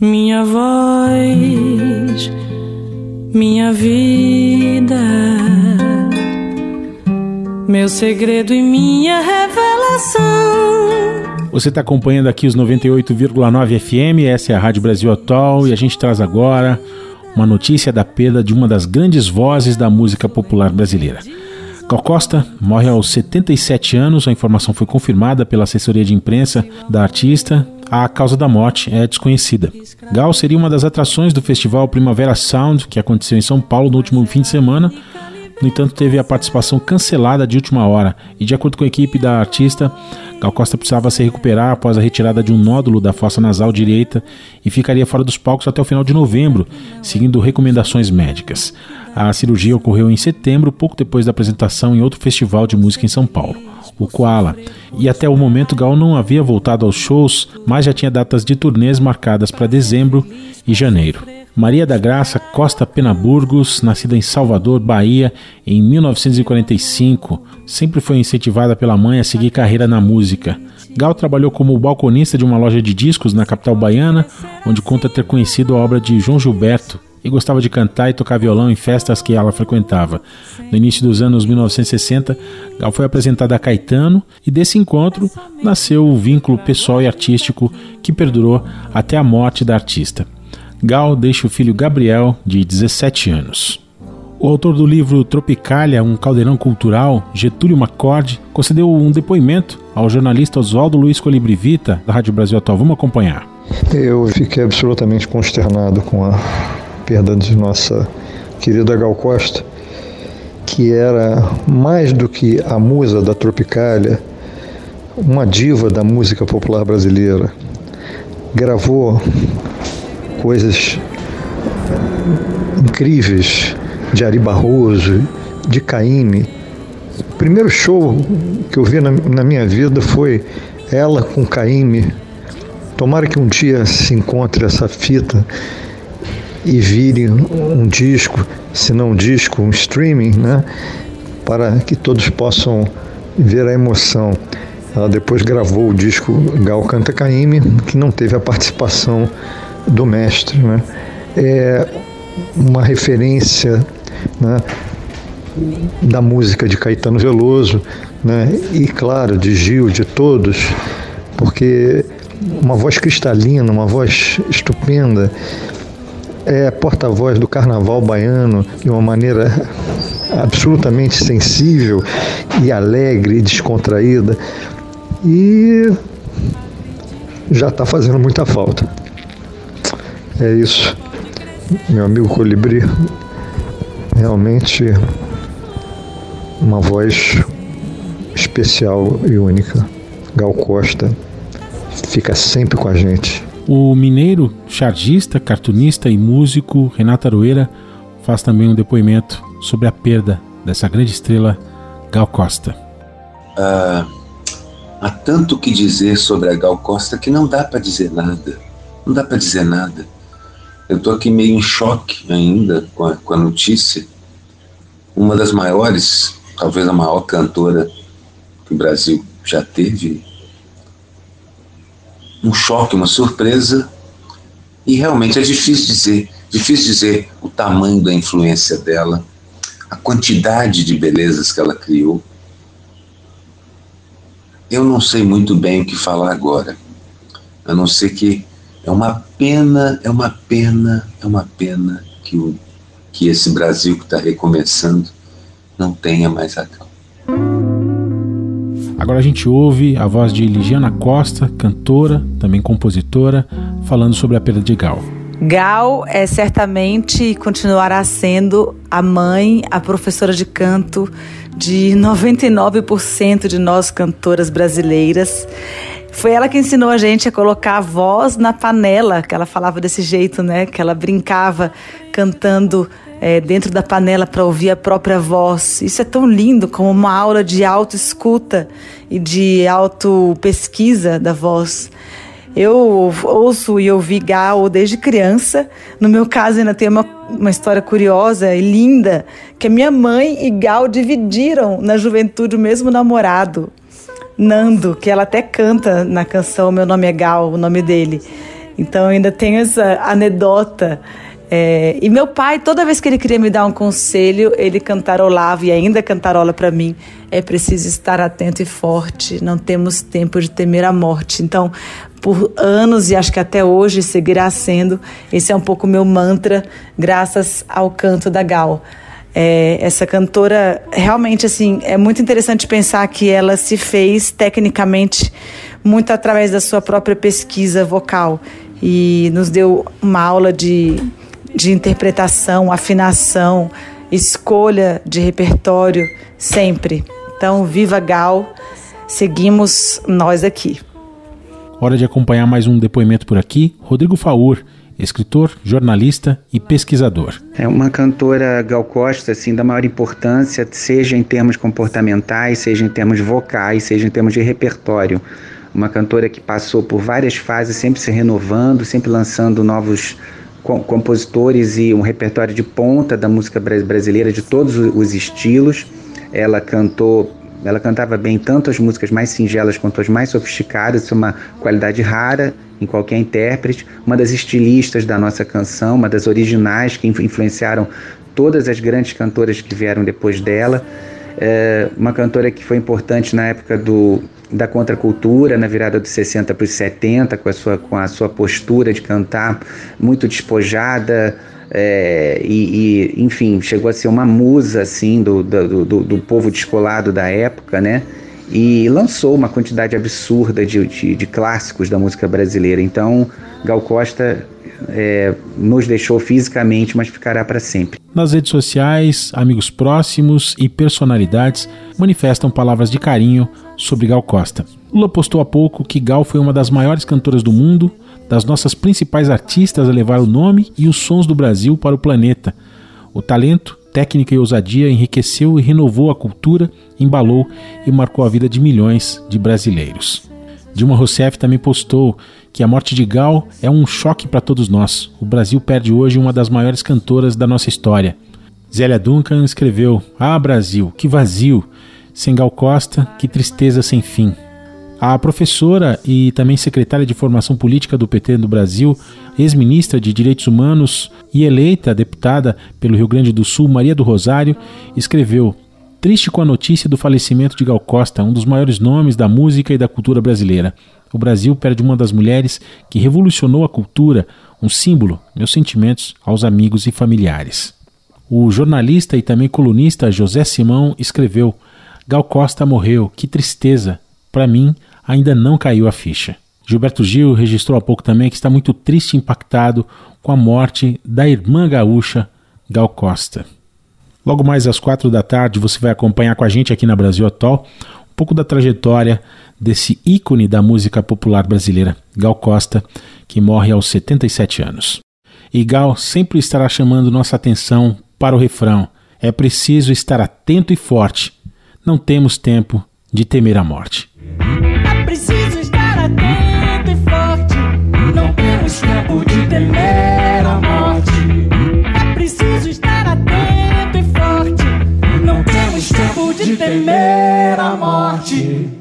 Minha voz, minha vida, meu segredo e minha revelação. Você está acompanhando aqui os 98,9 FM, essa é a Rádio Brasil Atual e a gente traz agora uma notícia da perda de uma das grandes vozes da música popular brasileira. Gal Costa morre aos 77 anos, a informação foi confirmada pela assessoria de imprensa da artista, a causa da morte é desconhecida. Gal seria uma das atrações do festival Primavera Sound, que aconteceu em São Paulo no último fim de semana. No entanto, teve a participação cancelada de última hora e, de acordo com a equipe da artista, Gal Costa precisava se recuperar após a retirada de um nódulo da fossa nasal direita e ficaria fora dos palcos até o final de novembro, seguindo recomendações médicas. A cirurgia ocorreu em setembro, pouco depois da apresentação em outro festival de música em São Paulo o Koala. E até o momento Gal não havia voltado aos shows, mas já tinha datas de turnês marcadas para dezembro e janeiro. Maria da Graça Costa Penaburgos, nascida em Salvador, Bahia, em 1945, sempre foi incentivada pela mãe a seguir carreira na música. Gal trabalhou como balconista de uma loja de discos na capital baiana, onde conta ter conhecido a obra de João Gilberto, e gostava de cantar e tocar violão em festas que ela frequentava. No início dos anos 1960, Gal foi apresentada a Caetano e desse encontro nasceu o vínculo pessoal e artístico que perdurou até a morte da artista. Gal deixa o filho Gabriel, de 17 anos. O autor do livro Tropicália, um caldeirão cultural, Getúlio Macorde, concedeu um depoimento ao jornalista Oswaldo Luiz Colibrivita, da Rádio Brasil Atual. Vamos acompanhar. Eu fiquei absolutamente consternado com a perda de nossa querida Gal Costa, que era mais do que a musa da Tropicália, uma diva da música popular brasileira. Gravou coisas incríveis de Ari Barroso, de Caíme. O primeiro show que eu vi na, na minha vida foi ela com Caíme. Tomara que um dia se encontre essa fita e vire um disco, se não um disco, um streaming, né? Para que todos possam ver a emoção. Ela depois gravou o disco Gal Canta Caime, que não teve a participação do mestre, né? É uma referência né, da música de Caetano Veloso, né? E claro, de Gil, de todos, porque uma voz cristalina, uma voz estupenda, é porta-voz do carnaval baiano de uma maneira absolutamente sensível e alegre e descontraída. E já está fazendo muita falta. É isso, meu amigo Colibri. Realmente uma voz especial e única. Gal Costa fica sempre com a gente. O mineiro, chargista, cartunista e músico Renato Aroeira faz também um depoimento sobre a perda dessa grande estrela Gal Costa. Ah, há tanto que dizer sobre a Gal Costa que não dá para dizer nada. Não dá para dizer nada. Eu estou aqui meio em choque ainda com a, com a notícia. Uma das maiores, talvez a maior cantora que o Brasil já teve, um choque, uma surpresa, e realmente é difícil dizer, difícil dizer o tamanho da influência dela, a quantidade de belezas que ela criou. Eu não sei muito bem o que falar agora, a não ser que é uma pena, é uma pena, é uma pena que, o, que esse Brasil que está recomeçando não tenha mais a calma. Agora a gente ouve a voz de Ligiana Costa, cantora, também compositora, falando sobre a perda de Gal. Gal é certamente e continuará sendo a mãe, a professora de canto de 99% de nós cantoras brasileiras. Foi ela que ensinou a gente a colocar a voz na panela, que ela falava desse jeito, né? Que ela brincava cantando é, dentro da panela para ouvir a própria voz. Isso é tão lindo como uma aula de autoescuta e de auto-pesquisa da voz. Eu ouço e ouvi Gal desde criança. No meu caso, ainda tem uma, uma história curiosa e linda, que a minha mãe e Gal dividiram na juventude o mesmo namorado, Nando, que ela até canta na canção Meu Nome é Gal, o nome dele. Então ainda tenho essa anedota. É, e meu pai, toda vez que ele queria me dar um conselho, ele cantarolava e ainda cantarola para mim: é preciso estar atento e forte, não temos tempo de temer a morte. Então, por anos e acho que até hoje seguirá sendo, esse é um pouco meu mantra, graças ao canto da Gal. É, essa cantora realmente assim é muito interessante pensar que ela se fez tecnicamente muito através da sua própria pesquisa vocal e nos deu uma aula de, de interpretação, afinação, escolha de repertório sempre. Então, viva Gal, seguimos nós aqui. Hora de acompanhar mais um depoimento por aqui. Rodrigo Faur escritor, jornalista e pesquisador. É uma cantora Gal Costa, assim, da maior importância, seja em termos comportamentais, seja em termos vocais, seja em termos de repertório. Uma cantora que passou por várias fases, sempre se renovando, sempre lançando novos compositores e um repertório de ponta da música brasileira de todos os estilos. Ela cantou ela cantava bem tanto as músicas mais singelas quanto as mais sofisticadas, é uma qualidade rara em qualquer intérprete, uma das estilistas da nossa canção, uma das originais que influenciaram todas as grandes cantoras que vieram depois dela. É uma cantora que foi importante na época do, da contracultura, na virada dos 60 para os 70, com a, sua, com a sua postura de cantar muito despojada, é, e, e, enfim, chegou a ser uma musa assim do, do, do, do, povo descolado da época, né? E lançou uma quantidade absurda de, de, de clássicos da música brasileira. Então, Gal Costa é, nos deixou fisicamente, mas ficará para sempre. Nas redes sociais, amigos próximos e personalidades manifestam palavras de carinho sobre Gal Costa. Lula postou há pouco que Gal foi uma das maiores cantoras do mundo, das nossas principais artistas a levar o nome e os sons do Brasil para o planeta. O talento, técnica e ousadia enriqueceu e renovou a cultura, embalou e marcou a vida de milhões de brasileiros. Dilma Rousseff também postou que a morte de Gal é um choque para todos nós. O Brasil perde hoje uma das maiores cantoras da nossa história. Zélia Duncan escreveu: Ah, Brasil, que vazio! Sem Gal Costa, que tristeza sem fim. A professora e também secretária de Formação Política do PT do Brasil, ex-ministra de Direitos Humanos e eleita deputada pelo Rio Grande do Sul, Maria do Rosário, escreveu: Triste com a notícia do falecimento de Gal Costa, um dos maiores nomes da música e da cultura brasileira. O Brasil perde uma das mulheres que revolucionou a cultura, um símbolo, meus sentimentos aos amigos e familiares. O jornalista e também colunista José Simão escreveu: Gal Costa morreu, que tristeza. Para mim, ainda não caiu a ficha. Gilberto Gil registrou há pouco também que está muito triste e impactado com a morte da irmã gaúcha Gal Costa. Logo mais às quatro da tarde você vai acompanhar com a gente aqui na Brasil Atual um pouco da trajetória desse ícone da música popular brasileira, Gal Costa, que morre aos 77 anos. E Gal sempre estará chamando nossa atenção para o refrão: é preciso estar atento e forte. Não temos tempo de temer a morte. É preciso estar atento e forte. Não temos tempo de temer a morte. É preciso estar atento e forte. Não temos tempo de temer a morte.